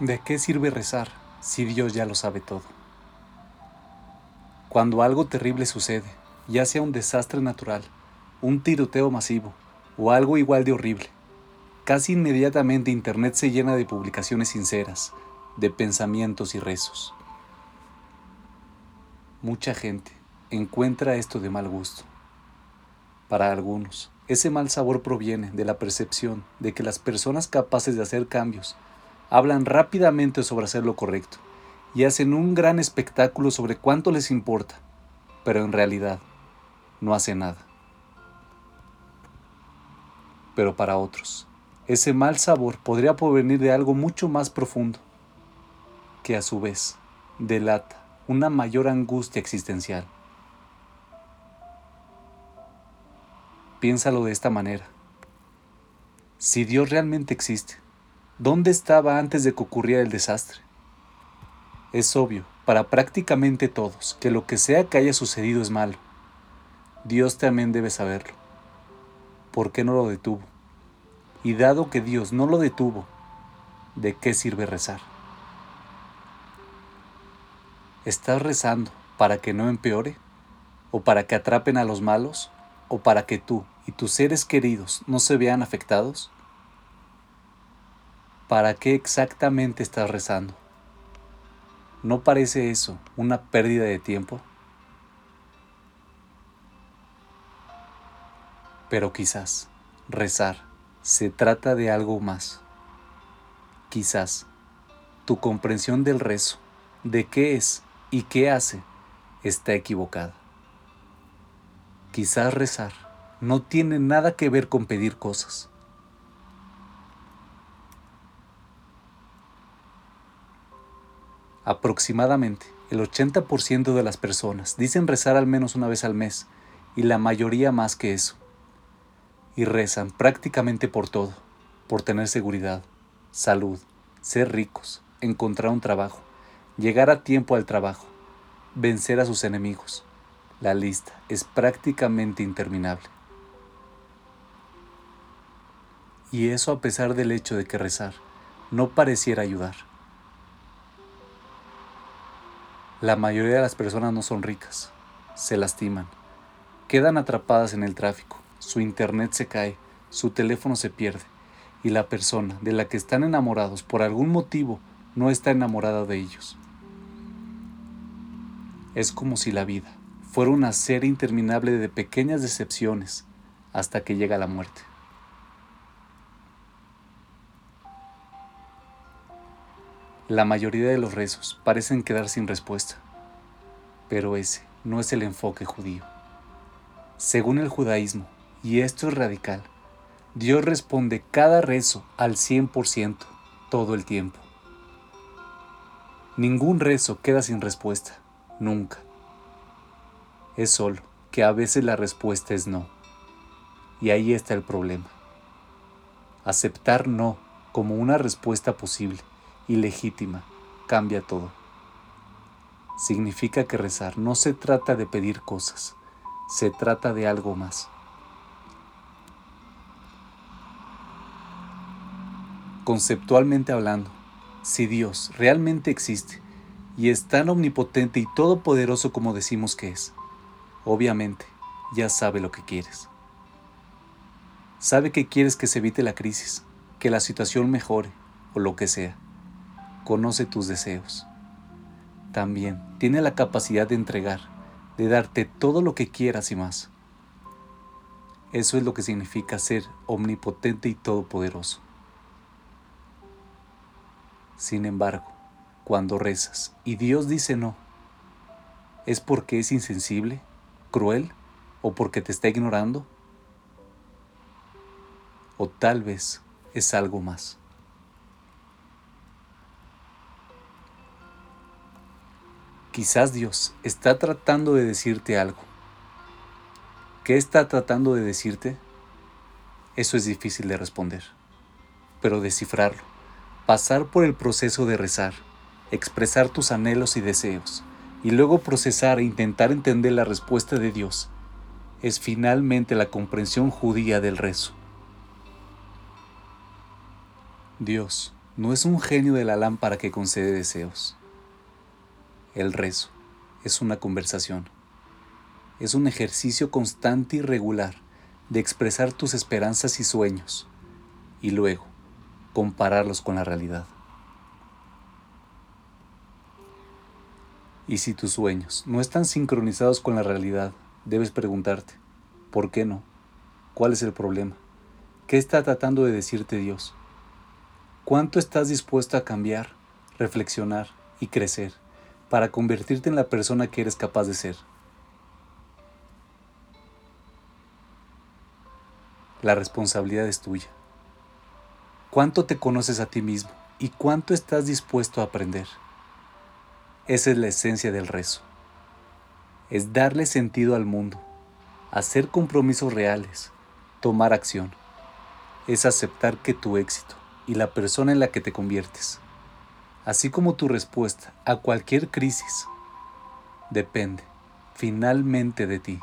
¿De qué sirve rezar si Dios ya lo sabe todo? Cuando algo terrible sucede, ya sea un desastre natural, un tiroteo masivo o algo igual de horrible, casi inmediatamente Internet se llena de publicaciones sinceras, de pensamientos y rezos. Mucha gente encuentra esto de mal gusto. Para algunos, ese mal sabor proviene de la percepción de que las personas capaces de hacer cambios hablan rápidamente sobre hacer lo correcto y hacen un gran espectáculo sobre cuánto les importa, pero en realidad no hacen nada. Pero para otros, ese mal sabor podría provenir de algo mucho más profundo, que a su vez delata una mayor angustia existencial. Piénsalo de esta manera. Si Dios realmente existe, ¿Dónde estaba antes de que ocurriera el desastre? Es obvio, para prácticamente todos, que lo que sea que haya sucedido es malo. Dios también debe saberlo. ¿Por qué no lo detuvo? Y dado que Dios no lo detuvo, ¿de qué sirve rezar? ¿Estás rezando para que no empeore? ¿O para que atrapen a los malos? ¿O para que tú y tus seres queridos no se vean afectados? ¿Para qué exactamente estás rezando? ¿No parece eso una pérdida de tiempo? Pero quizás rezar se trata de algo más. Quizás tu comprensión del rezo, de qué es y qué hace, está equivocada. Quizás rezar no tiene nada que ver con pedir cosas Aproximadamente el 80% de las personas dicen rezar al menos una vez al mes y la mayoría más que eso. Y rezan prácticamente por todo, por tener seguridad, salud, ser ricos, encontrar un trabajo, llegar a tiempo al trabajo, vencer a sus enemigos. La lista es prácticamente interminable. Y eso a pesar del hecho de que rezar no pareciera ayudar. La mayoría de las personas no son ricas, se lastiman, quedan atrapadas en el tráfico, su internet se cae, su teléfono se pierde y la persona de la que están enamorados por algún motivo no está enamorada de ellos. Es como si la vida fuera una serie interminable de pequeñas decepciones hasta que llega la muerte. La mayoría de los rezos parecen quedar sin respuesta, pero ese no es el enfoque judío. Según el judaísmo, y esto es radical, Dios responde cada rezo al 100% todo el tiempo. Ningún rezo queda sin respuesta, nunca. Es solo que a veces la respuesta es no. Y ahí está el problema. Aceptar no como una respuesta posible y legítima cambia todo. Significa que rezar no se trata de pedir cosas, se trata de algo más. Conceptualmente hablando, si Dios realmente existe y es tan omnipotente y todopoderoso como decimos que es, obviamente ya sabe lo que quieres. Sabe que quieres que se evite la crisis, que la situación mejore o lo que sea conoce tus deseos. También tiene la capacidad de entregar, de darte todo lo que quieras y más. Eso es lo que significa ser omnipotente y todopoderoso. Sin embargo, cuando rezas y Dios dice no, ¿es porque es insensible, cruel o porque te está ignorando? O tal vez es algo más. Quizás Dios está tratando de decirte algo. ¿Qué está tratando de decirte? Eso es difícil de responder. Pero descifrarlo, pasar por el proceso de rezar, expresar tus anhelos y deseos, y luego procesar e intentar entender la respuesta de Dios, es finalmente la comprensión judía del rezo. Dios no es un genio de la lámpara que concede deseos. El rezo es una conversación. Es un ejercicio constante y regular de expresar tus esperanzas y sueños y luego compararlos con la realidad. Y si tus sueños no están sincronizados con la realidad, debes preguntarte, ¿por qué no? ¿Cuál es el problema? ¿Qué está tratando de decirte Dios? ¿Cuánto estás dispuesto a cambiar, reflexionar y crecer para convertirte en la persona que eres capaz de ser? La responsabilidad es tuya. ¿Cuánto te conoces a ti mismo y cuánto estás dispuesto a aprender? Esa es la esencia del rezo. Es darle sentido al mundo, hacer compromisos reales, tomar acción. Es aceptar que tu éxito y la persona en la que te conviertes, así como tu respuesta a cualquier crisis, depende finalmente de ti.